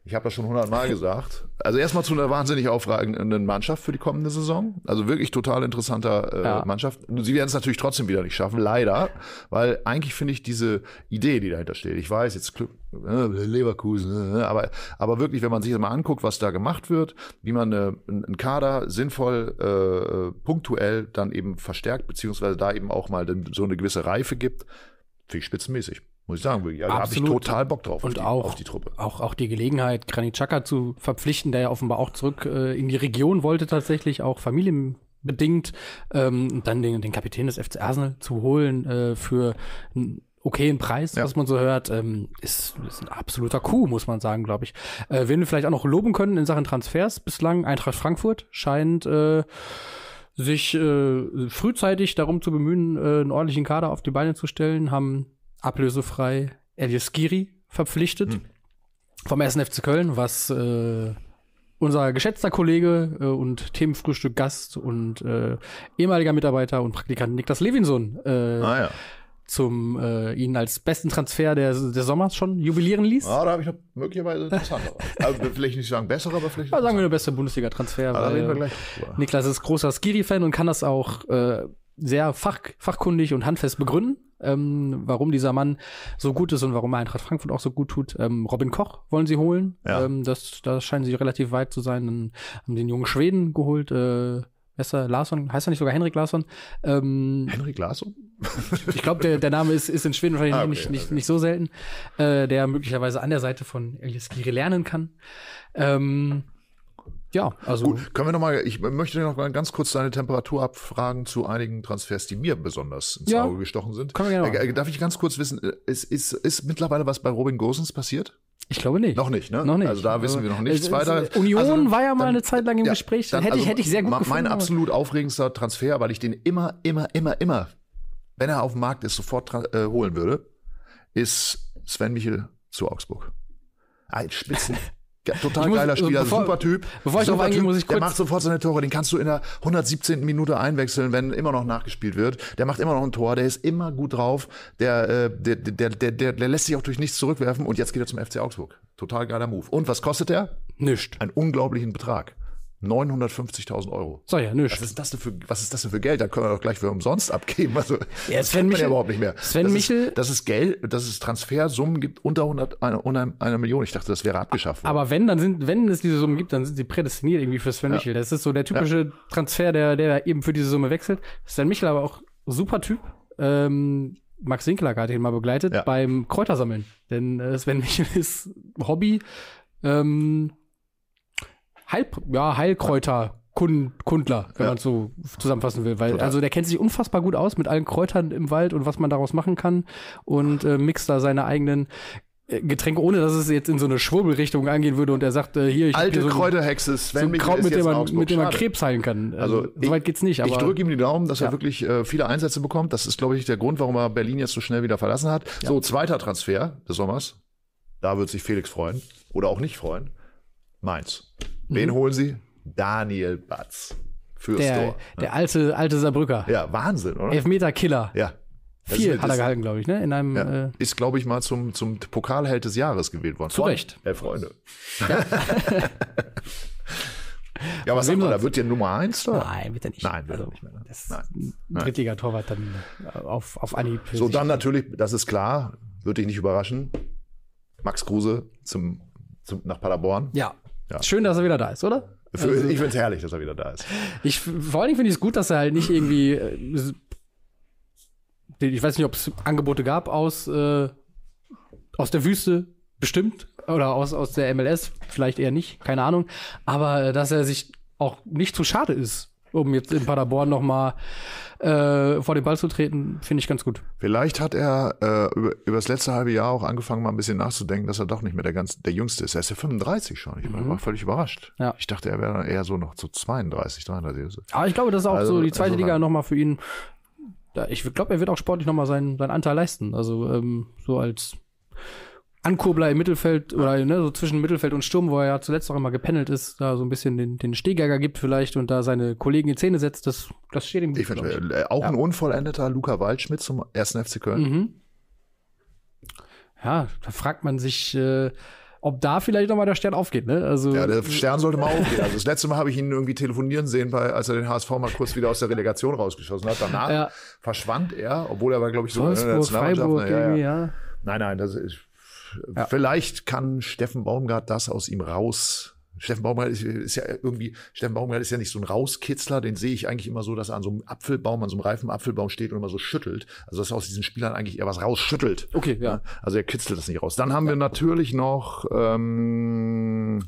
Ich habe das schon hundertmal gesagt. Also erstmal zu einer wahnsinnig aufragenden Mannschaft für die kommende Saison. Also wirklich total interessanter äh, Ja. Mannschaft. Sie werden es natürlich trotzdem wieder nicht schaffen, leider, weil eigentlich finde ich diese Idee, die dahinter steht. Ich weiß jetzt Club, äh, Leverkusen, äh, aber aber wirklich, wenn man sich das mal anguckt, was da gemacht wird, wie man äh, einen Kader sinnvoll äh, punktuell dann eben verstärkt beziehungsweise da eben auch mal so eine gewisse Reife gibt, finde ich spitzenmäßig. Muss ich sagen, wirklich. Also da habe ich total Bock drauf auf, Und die, auch, auf die Truppe. Auch, auch die Gelegenheit, Granit Xhaka zu verpflichten, der ja offenbar auch zurück äh, in die Region wollte, tatsächlich auch familienbedingt, ähm, und dann den, den Kapitän des FC Arsenal zu holen äh, für einen okayen Preis, Ja. was man so hört, ähm, ist, ist ein absoluter Coup, muss man sagen, glaube ich. Äh, wen wir vielleicht auch noch loben können in Sachen Transfers bislang, Eintracht Frankfurt scheint äh, sich äh, frühzeitig darum zu bemühen, äh, einen ordentlichen Kader auf die Beine zu stellen, haben ablösefrei Elias Giri verpflichtet Hm. vom 1. FC Köln, was äh, unser geschätzter Kollege äh, und Themenfrühstück Gast und äh, ehemaliger Mitarbeiter und Praktikant Niklas Levinson äh, Ah ja. zum äh, ihn als besten Transfer der, des Sommers schon jubilieren ließ. Ah, da habe ich noch möglicherweise interessantere. also vielleicht nicht sagen bessere, aber vielleicht. Ja, sagen wir der beste Bundesliga-Transfer. Ah, weil drüber. Niklas ist großer Skiri-Fan und kann das auch äh, sehr fach, fachkundig und handfest begründen. Ähm, warum dieser Mann so gut ist und warum er Eintracht Frankfurt auch so gut tut. Ähm, Robin Koch wollen sie holen. Ja. Ähm, das, das scheinen sie relativ weit zu sein. Dann haben sie den jungen Schweden geholt. Äh, wer ist er? Larsson? Heißt er nicht sogar Henrik Larsson? Ähm, Henrik Larsson? ich glaube, der, der Name ist, ist in Schweden wahrscheinlich Ah, okay, nicht, nicht, okay. nicht so selten, äh, der möglicherweise an der Seite von Elias Giri lernen kann. Ähm, ja, also Gut, können wir noch mal, ich möchte noch mal ganz kurz deine Temperatur abfragen zu einigen Transfers, die mir besonders ins Ja. Auge gestochen sind. Können wir gerne Äh, Darf ich ganz kurz wissen, äh, ist, ist, ist mittlerweile was bei Robin Gosens passiert? ich glaube nicht. Noch nicht, ne? Noch nicht. Also da wissen wir noch nichts es- es- weiter. Union Also, war ja mal dann- eine Zeit lang im ja, Gespräch. dann- hätte, ich, also hätte ich sehr gut gefunden. Mein aber- absolut aufregendster Transfer, weil ich den immer, immer, immer, immer, wenn er auf dem Markt ist, sofort äh, holen würde, ist Sven Michel zu Augsburg. Ein Spitzen. Ja, total muss- geiler Spieler, bevor- super Typ. bevor ich super eingehe, Typ. muss ich Der kurz- macht sofort seine Tore, den kannst du in der 117. Minute einwechseln, wenn immer noch nachgespielt wird. Der macht immer noch ein Tor, der ist immer gut drauf, der, äh, der, der, der, der, der lässt sich auch durch nichts zurückwerfen und jetzt geht er zum FC Augsburg. Total geiler Move. Und was kostet der? Nischt. Einen unglaublichen Betrag. 950.000 Euro. So, ja, nischt. Was ist das denn für, was ist das denn für Geld? Da können wir doch gleich für umsonst abgeben. Also, Ja, das kennt man ja überhaupt nicht mehr. Sven das Michel- Ist, das ist Geld, dass es Transfersummen gibt unter 100, eine, unter einer Million. Ich dachte, das wäre abgeschafft worden. Aber wenn, dann sind, wenn es diese Summen gibt, dann sind sie prädestiniert irgendwie für Sven Michel. Das ist so der typische Transfer, der, der eben für diese Summe wechselt. Sven Michel aber auch super Typ. Ähm, Max Winkler hat ihn mal begleitet Ja. beim Kräutersammeln. Denn äh, Sven Michel ist Hobby, ähm, Heil, ja, Heilkräuter. Kund, Kundler, wenn Ja. man es so zusammenfassen will. Weil, also der kennt sich unfassbar gut aus mit allen Kräutern im Wald und was man daraus machen kann und äh, mixt da seine eigenen äh, Getränke, ohne dass es jetzt in so eine Schwurbelrichtung angehen würde und er sagt, äh, hier, ich Alte so, Kräuterhexe, Sven so Kraut, mit dem, man, mit dem man. Krebs heilen kann. Also Also, ich- soweit geht's nicht, aber ich drücke ihm die Daumen, dass Ja. er wirklich äh, viele Einsätze bekommt. Das ist, glaube ich, der Grund, warum er Berlin jetzt so schnell wieder verlassen hat. So, zweiter Transfer des Sommers. Da wird sich Felix freuen. Oder auch nicht freuen. Mainz. Wen holen sie? Daniel Batz. Fürs Mhm. der, Tor. der alte, alte Saarbrücker. Ja, Wahnsinn, oder? Elfmeter-Killer. Ja. Das Viel ist- hat er gehalten, glaube ich, ne? In einem, Ja. äh, Ist, glaube ich, mal zum, zum Pokalheld des Jahres gewählt worden. Zu Recht. Äh, Freunde. Ja, was wem sagt man, da wird der Nummer eins da? nein, wird er nicht. Nein, wird er also, nicht mehr. ne? Das Nein. Drittliga-Torwart dann auf, auf Anhieb. So, dann natürlich, das ist klar, wird dich nicht überraschen. Max Kruse zum, zum, nach Paderborn. Ja. Ja. Schön, dass er wieder da ist, oder? Für, Also- ich finde es herrlich, dass er wieder da ist. Ich, vor allen Dingen finde ich es gut, dass er halt nicht irgendwie. äh, Ich weiß nicht, ob es Angebote gab aus, äh, aus der Wüste, bestimmt. Oder aus, aus der MLS, vielleicht eher nicht, keine Ahnung. Aber äh, dass er sich auch nicht zu schade ist, um jetzt in Paderborn nochmal äh, vor den Ball zu treten, finde ich ganz gut. Vielleicht hat er äh, über, über das letzte halbe Jahr auch angefangen, mal ein bisschen nachzudenken, dass er doch nicht mehr der, ganz, der Jüngste ist. Er ist ja 35 schon. Ich war völlig überrascht. Ja. Ich dachte, er wäre eher so noch so 32, 33. Aber ich glaube, das ist auch Also- so die zweite also Liga dann- nochmal für ihn. Ich glaube, er wird auch sportlich nochmal seinen, seinen Anteil leisten. Also ähm, so als Ankurbler im Mittelfeld oder ne, so zwischen Mittelfeld und Sturm, wo er ja zuletzt auch immer gependelt ist, da so ein bisschen den, den Stehgeiger gibt vielleicht und da seine Kollegen in Szene setzt, das, das steht ihm gut. Ich glaub äh, auch ein unvollendeter Luca Waldschmidt zum ersten FC Köln. Mhm. Ja, da fragt man sich, äh, ob da vielleicht nochmal der Stern aufgeht, ne? Also Ja, der Stern sollte mal aufgehen. Also das letzte Mal habe ich ihn irgendwie telefonieren sehen, bei, als er den HSV mal kurz wieder aus der Relegation rausgeschossen hat. Danach Ja. verschwand er, obwohl er war, glaube ich, so in der Wolfsburg, Nationalmannschaft. Freiburg, Ja, ja. ja. Nein, nein, das ist. Vielleicht kann Steffen Baumgart das aus ihm raus. Steffen Baumgart ist, ist ja irgendwie, Steffen Baumgart ist ja nicht so ein Rauskitzler, den sehe ich eigentlich immer so, dass er an so einem Apfelbaum, an so einem reifen Apfelbaum steht und immer so schüttelt. Also dass er aus diesen Spielern eigentlich eher was rausschüttelt. Okay, ja. Also er kitzelt das nicht raus. Dann haben wir natürlich noch ähm,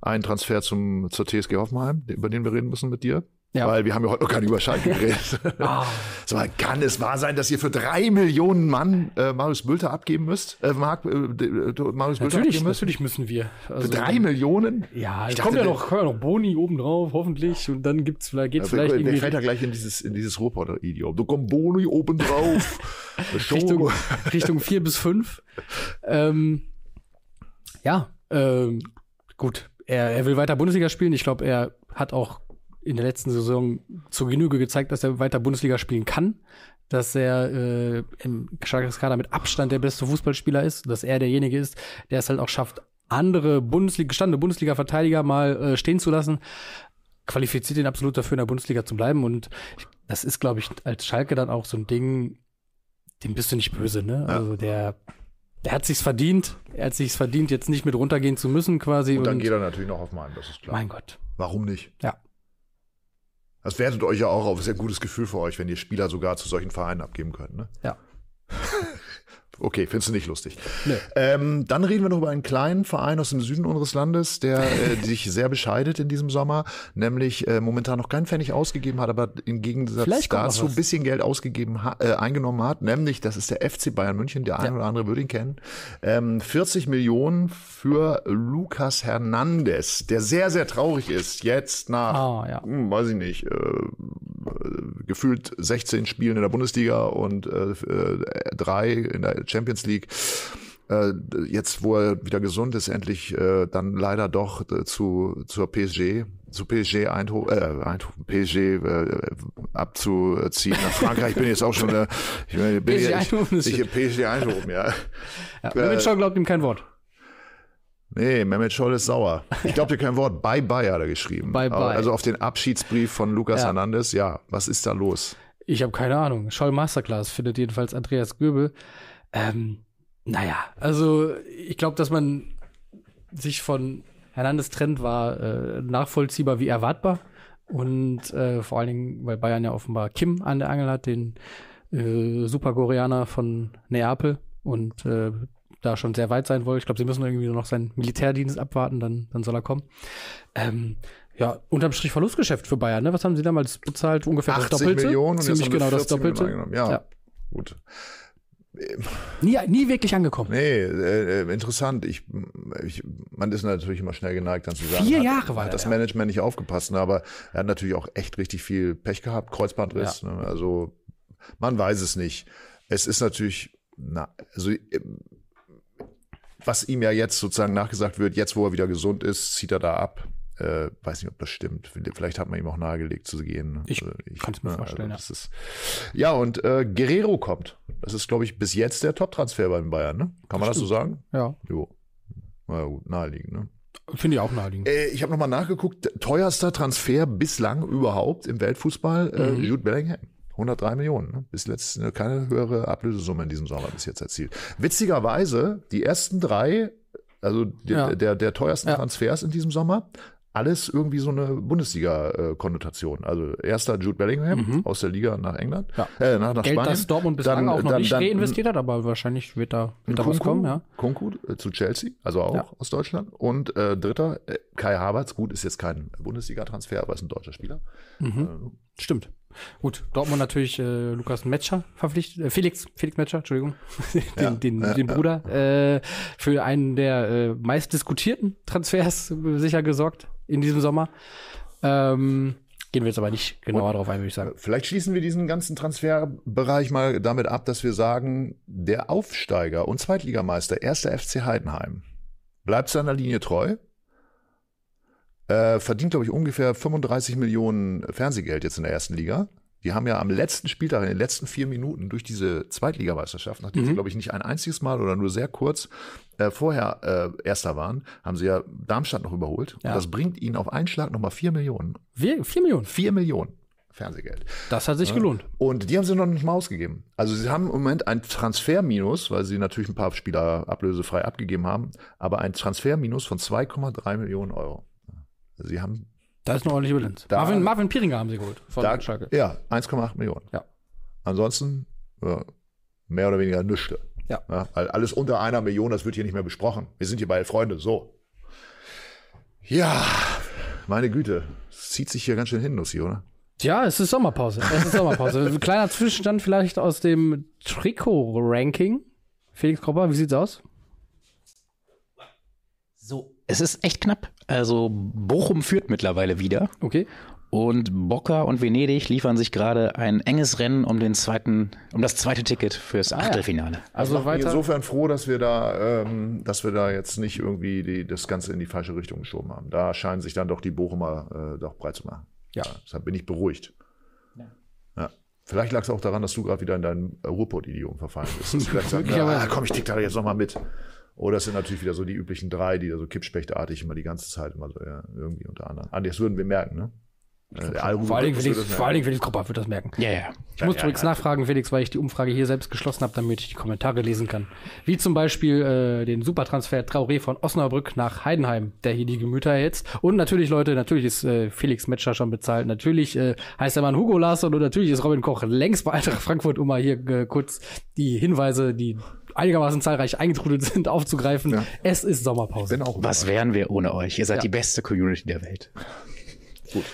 einen Transfer zum, zur TSG Hoffenheim, über den wir reden müssen mit dir. Ja. Weil wir haben ja heute noch gar nicht über Schalke geredet. So, kann es wahr sein, dass ihr für drei Millionen Mann äh, Marius Bülter abgeben müsst? Äh, Marc, äh, äh, Marius Bülter Natürlich, abgeben müsst? natürlich müssen wir. Für Also, drei Millionen? Ja, Ich kommt ja noch, kommt ja noch Boni oben drauf, hoffentlich. Und dann gibt's vielleicht, geht's Der, vielleicht der irgendwie fällt ja gleich in dieses, in dieses Ruhrpotter-Idiom. Du kommst Boni oben drauf. Richtung, Richtung vier bis fünf. Ähm, ja, ähm, gut. Er, er will weiter Bundesliga spielen. Ich glaube, er hat auch in der letzten Saison zur Genüge gezeigt, dass er weiter Bundesliga spielen kann. Dass er äh, im Schalkes Kader mit Abstand der beste Fußballspieler ist. Dass er derjenige ist, der es halt auch schafft, andere Bundesliga, gestandene Bundesliga-Verteidiger mal äh, stehen zu lassen. Qualifiziert ihn absolut dafür, in der Bundesliga zu bleiben. Und das ist, glaube ich, als Schalke dann auch so ein Ding, dem bist du nicht böse, ne? Also der, der hat sich's verdient. Er hat sich's verdient, jetzt nicht mit runtergehen zu müssen quasi. Und dann geht er natürlich noch auf Mainz, das ist klar. Mein Gott. Warum nicht? Ja. Das wertet euch ja auch auf. Ist ja ein gutes Gefühl für euch, wenn ihr Spieler sogar zu solchen Vereinen abgeben könnt, ne? Ja. Okay, findest du nicht lustig. Nö. Ähm, dann reden wir noch über einen kleinen Verein aus dem Süden unseres Landes, der äh, sich sehr bescheidet in diesem Sommer, nämlich äh, momentan noch keinen Pfennig ausgegeben hat, aber im Gegensatz dazu ein bisschen Geld ausgegeben äh, eingenommen hat, nämlich das ist der FC Bayern München, der eine oder andere würde ihn kennen. Ähm, 40 Millionen für Lucas Hernandez, der sehr, sehr traurig ist, jetzt nach Ah, ja. hm, weiß ich nicht, äh, äh, gefühlt 16 Spielen in der Bundesliga und äh, äh, drei in der Champions League. Äh, jetzt, wo er wieder gesund ist, endlich äh, dann leider doch äh, zu zur PSG, zu PSG Eindhoven, äh, Eindhoven PSG äh, abzuziehen nach Frankreich. Ich bin jetzt auch schon, äh, ich bin, bin PSG Eindhoven ich, ich, PSG Eindhoven, ja. ja. Mehmet Scholl glaubt ihm kein Wort. Nee, Mehmet Scholl ist sauer. Ich glaube dir kein Wort. Bye bye hat er geschrieben. Bye, bye. Also auf den Abschiedsbrief von Lukas Ja. Hernandez. Ja, was ist da los? Ich habe keine Ahnung. Scholl Masterclass findet jedenfalls Andreas Göbel. Ähm, naja, also ich glaube, dass man sich von Hernandez trennt, war äh, nachvollziehbar wie erwartbar. Und äh, vor allen Dingen, weil Bayern ja offenbar Kim an der Angel hat, den äh, Superkoreaner von Neapel und äh, da schon sehr weit sein wollte. Ich glaube, sie müssen irgendwie nur noch seinen Militärdienst abwarten, dann, dann soll er kommen. Ähm, ja, unterm Strich Verlustgeschäft für Bayern. Ne? Was haben sie damals bezahlt? Ungefähr das 80 Doppelte. Millionen und Ziemlich jetzt genau das 40 Millionen Doppelte. Ja, Ja. gut. Nie, nie wirklich angekommen. Nee, äh, äh, interessant. Ich, ich, man ist natürlich immer schnell geneigt, dann zu sagen, Vier hat, Jahre war hat das da. Management nicht aufgepasst. Ne? Aber er hat natürlich auch echt richtig viel Pech gehabt, Kreuzbandriss. Ne? Also man weiß es nicht. Es ist natürlich, na, also ähm, was ihm ja jetzt sozusagen nachgesagt wird, jetzt wo er wieder gesund ist, zieht er da ab. Äh, weiß nicht, ob das stimmt. Vielleicht hat man ihm auch nahegelegt zu gehen. ne? Ich Also kann's mir ne, vorstellen, ja. das ist, ja, und äh, Guerrero kommt. Das ist, glaube ich, bis jetzt der Top-Transfer beim Bayern. Ne? Kann man das so sagen? Ja, Jo. Na gut, naheliegend, ne? finde ich auch naheliegend. Äh, ich habe nochmal nachgeguckt, teuerster Transfer bislang überhaupt im Weltfußball, äh, Mhm. Jude Bellingham. 103 Millionen. Ne? Bis letzt äh, keine höhere Ablösesumme in diesem Sommer bis jetzt erzielt. Witzigerweise, die ersten drei, also der, Ja. der, der teuersten Ja. Transfers in diesem Sommer, alles irgendwie so eine Bundesliga-Konnotation. Also erster Jude Bellingham aus der Liga nach England, Mhm. Ja. äh, nach, nach Geld, Spanien. das Dortmund bislang Dann- auch noch dann- nicht dann- reinvestiert hat, aber wahrscheinlich wird da, wird da was Kunku, kommen, ja. Kunku äh, zu Chelsea, also auch Ja. aus Deutschland. Und äh, dritter, äh, Kai Havertz, gut, ist jetzt kein Bundesliga-Transfer, aber ist ein deutscher Spieler. Mhm. Stimmt. Gut, Dortmund natürlich äh, Lukas Metscher verpflichtet, äh, Felix, Felix Metscher, Entschuldigung, den, den, den Bruder, äh, für einen der äh, meist diskutierten Transfers äh, sicher gesorgt in diesem Sommer. Ähm, gehen wir jetzt aber nicht genauer drauf ein, würde ich sagen. Vielleicht schließen wir diesen ganzen Transferbereich mal damit ab, dass wir sagen, der Aufsteiger und Zweitligameister, erster FC Heidenheim, bleibt seiner Linie treu. Äh, verdient, glaube ich, ungefähr 35 Millionen Fernsehgeld jetzt in der ersten Liga. Die haben ja am letzten Spieltag, in den letzten vier Minuten durch diese Zweitligameisterschaft, nachdem sie, glaube ich, nicht ein einziges Mal oder nur sehr kurz äh, vorher äh, Erster waren, haben sie ja Darmstadt noch überholt. Ja. Und das bringt ihnen auf einen Schlag nochmal vier Millionen. Wir, vier Millionen. Vier Millionen Fernsehgeld. Das hat sich gelohnt. Und die haben sie noch nicht mal ausgegeben. Also sie haben im Moment ein Transferminus, weil sie natürlich ein paar Spieler ablösefrei abgegeben haben, aber ein Transferminus von 2,3 Millionen Euro. Sie haben Da ist eine ordentliche Bilanz. Da- Marvin, Marvin Piringer haben sie geholt von da, Schalke. ja 1,8 Millionen. Ja. Ansonsten ja, mehr oder weniger nichts. Ja. weil alles unter einer Million, das wird hier nicht mehr besprochen. Wir sind hier bei Freunde, so. Ja, meine Güte, es zieht sich hier ganz schön hin, Nussi, oder? Ja, es ist Sommerpause. Es ist Sommerpause. Ein kleiner Zwischenstand vielleicht aus dem Trikot-Ranking. Felix Kropper, wie sieht's aus? Es ist echt knapp. Also Bochum führt mittlerweile wieder Okay. und Boca und Venedig liefern sich gerade ein enges Rennen um den zweiten, um das zweite Ticket fürs Achtelfinale. Also macht mich weiter. insofern froh, dass wir da, ähm, dass wir da jetzt nicht irgendwie die, das Ganze in die falsche Richtung geschoben haben. Da scheinen sich dann doch die Bochumer äh, doch breit zu machen. Ja. Deshalb bin ich beruhigt. Ja. Vielleicht lag es auch daran, dass du gerade wieder in dein äh, Ruhrpott-Idiom verfallen bist. Hast, Möglicherweise. ah, komm, ich tick da jetzt nochmal mit. Oder es sind natürlich wieder so die üblichen drei, die da so kippspechtartig immer die ganze Zeit immer so ja, irgendwie unter anderem. Andi, das würden wir merken, ne? Äh, Vor allen Dingen Felix, vor allen Dingen Felix Kropper wird das merken. Ja, ja. Ich muss übrigens nachfragen, Felix, weil ich die Umfrage hier selbst geschlossen habe, damit ich die Kommentare lesen kann. Wie zum Beispiel äh, den Supertransfer Traoré von Osnabrück nach Heidenheim, der hier die Gemüter erhitzt. Und natürlich, Leute, natürlich ist äh, Felix Metscher schon bezahlt. Natürlich äh, heißt der Mann Hugo Larsson und natürlich ist Robin Koch längst bei Eintracht Frankfurt, um mal hier äh, kurz die Hinweise, die einigermaßen zahlreich eingetrudelt sind, aufzugreifen. Es ist Sommerpause. Was wären wir ohne euch? Ihr seid die beste Community der Welt. Gut.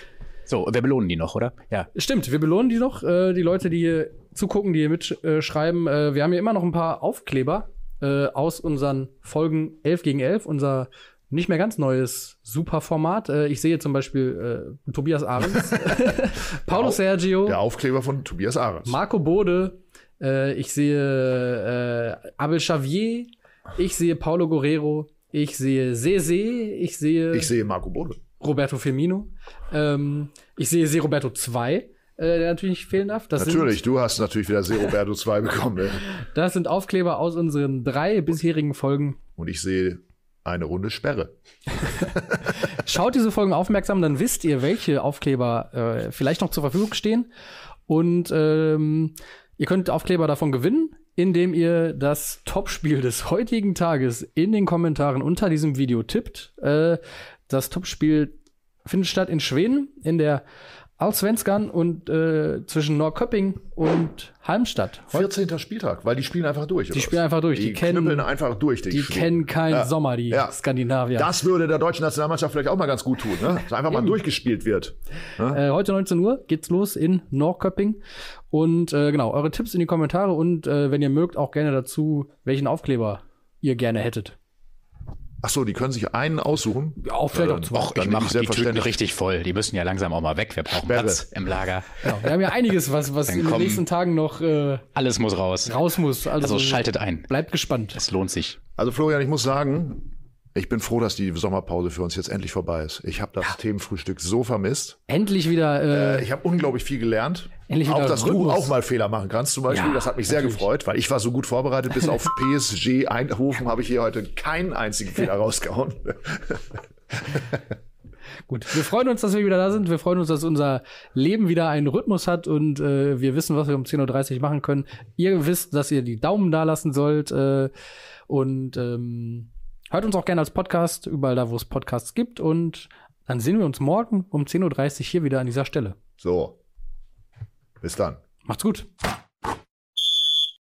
So, wir belohnen die noch, oder? Ja. Stimmt, wir belohnen die noch, äh, die Leute, die hier zugucken, die hier mitschreiben. Äh, wir haben hier immer noch ein paar Aufkleber äh, aus unseren Folgen 11 gegen 11, unser nicht mehr ganz neues Superformat. Äh, ich sehe zum Beispiel äh, Tobias Ahrens, Paulo Sergio, Der Aufkleber von Tobias Ahrens. Marco Bode, äh, ich sehe äh, Abel Xavier, ich sehe Paulo Guerrero, ich sehe Sese, ich sehe Ich sehe Marco Bode. Roberto Firmino. Ähm, ich sehe Se Roberto 2, äh, der natürlich nicht fehlen darf. Das Natürlich, du hast natürlich wieder Se Roberto 2 bekommen. Sind, das sind Aufkleber aus unseren drei bisherigen Folgen. Und ich sehe eine Runde Sperre. Schaut diese Folgen aufmerksam, dann wisst ihr, welche Aufkleber äh, vielleicht noch zur Verfügung stehen. Und ähm, ihr könnt Aufkleber davon gewinnen, indem ihr das Topspiel des heutigen Tages in den Kommentaren unter diesem Video tippt. Äh, das Topspiel findet statt in Schweden, in der Allsvenskan und äh, zwischen Norrköping und Halmstad. 14. Spieltag, weil die spielen einfach durch. Die spielen einfach durch. Die, Die, kennen, knüppeln einfach durch. die Schweden. kennen keinen Ja. Sommer, die Ja. Skandinavier. Das würde der deutschen Nationalmannschaft vielleicht auch mal ganz gut tun, ne? Dass einfach mal durchgespielt wird. Äh, heute 19 Uhr geht's los in Norrköping. Und äh, genau, eure Tipps in die Kommentare und äh, wenn ihr mögt, auch gerne dazu, welchen Aufkleber ihr gerne hättet. Ach so, die können sich einen aussuchen. Ja, auch vielleicht auch zwei. Och, Dann ich mache ich die Tüten selbstverständlich- richtig voll. Die müssen ja langsam auch mal weg. Wir brauchen Sperre. Platz im Lager. Genau. Wir haben ja einiges, was, was in den nächsten Tagen noch äh, Alles muss raus. raus muss. Also, Also schaltet ein. bleibt gespannt. Es lohnt sich. Also Florian, ich muss sagen, ich bin froh, dass die Sommerpause für uns jetzt endlich vorbei ist. Ich habe das Themenfrühstück so vermisst. Endlich wieder. Äh, Äh, ich habe unglaublich viel gelernt. Endlich wieder auch, dass Rhythmus. du auch mal Fehler machen kannst zum Beispiel. Ja, das hat mich sehr natürlich. gefreut, weil ich war so gut vorbereitet. Bis auf PSG Eindhoven habe ich hier heute keinen einzigen Fehler rausgehauen. Gut, wir freuen uns, dass wir wieder da sind. Wir freuen uns, dass unser Leben wieder einen Rhythmus hat und äh, wir wissen, was wir um 10.30 Uhr machen können. Ihr wisst, dass ihr die Daumen da lassen sollt äh, und ähm, hört uns auch gerne als Podcast, überall da, wo es Podcasts gibt. Und dann sehen wir uns morgen um 10.30 Uhr hier wieder an dieser Stelle. So. Bis dann. Macht's gut.